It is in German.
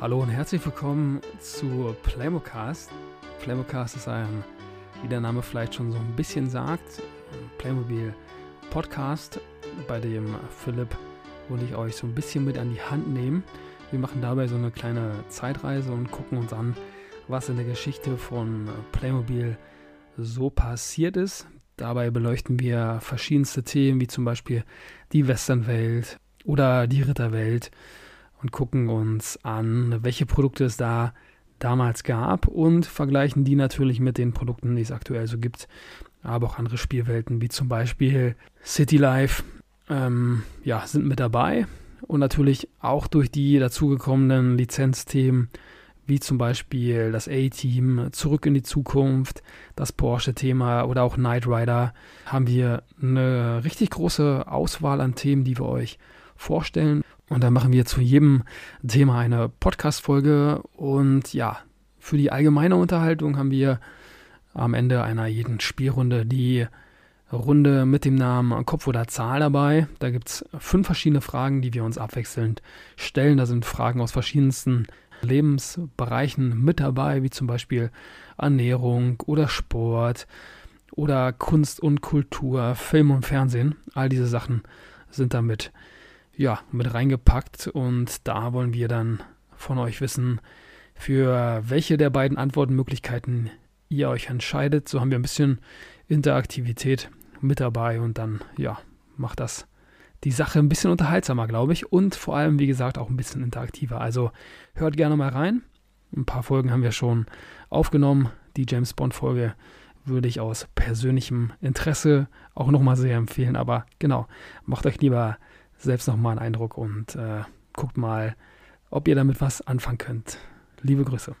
Hallo und herzlich willkommen zu Playmocast. Playmocast ist ein, wie der Name vielleicht schon so ein bisschen sagt, Playmobil Podcast, bei dem Philipp und ich euch so ein bisschen mit an die Hand nehmen. Wir machen dabei so eine kleine Zeitreise und gucken uns an, was in der Geschichte von Playmobil so passiert ist. Dabei beleuchten wir verschiedenste Themen, wie zum Beispiel die Westernwelt oder die Ritterwelt und gucken uns an, welche Produkte es da damals gab und vergleichen die natürlich mit den Produkten, die es aktuell so gibt. Aber auch andere Spielwelten, wie zum Beispiel City Life, ähm, ja, sind mit dabei. Und natürlich auch durch die dazugekommenen Lizenzthemen, wie zum Beispiel das A-Team, Zurück in die Zukunft, das Porsche-Thema oder auch Knight Rider, haben wir eine richtig große Auswahl an Themen, die wir euch vorstellen. Und dann machen wir zu jedem Thema eine Podcast-Folge. Und ja, für die allgemeine Unterhaltung haben wir am Ende einer jeden Spielrunde die Runde mit dem Namen Kopf oder Zahl dabei. Da gibt es fünf verschiedene Fragen, die wir uns abwechselnd stellen. Da sind Fragen aus verschiedensten Lebensbereichen mit dabei, wie zum Beispiel Ernährung oder Sport oder Kunst und Kultur, Film und Fernsehen. All diese Sachen sind damit ja, mit reingepackt und da wollen wir dann von euch wissen, für welche der beiden Antwortmöglichkeiten ihr euch entscheidet. So haben wir ein bisschen Interaktivität mit dabei und dann, ja, macht das die Sache ein bisschen unterhaltsamer, glaube ich. Und vor allem, wie gesagt, auch ein bisschen interaktiver. Also hört gerne mal rein. Ein paar Folgen haben wir schon aufgenommen. Die James Bond-Folge würde ich aus persönlichem Interesse auch nochmal sehr empfehlen. Aber genau, macht euch lieber selbst nochmal einen Eindruck und äh, guckt mal, ob ihr damit was anfangen könnt. Liebe Grüße.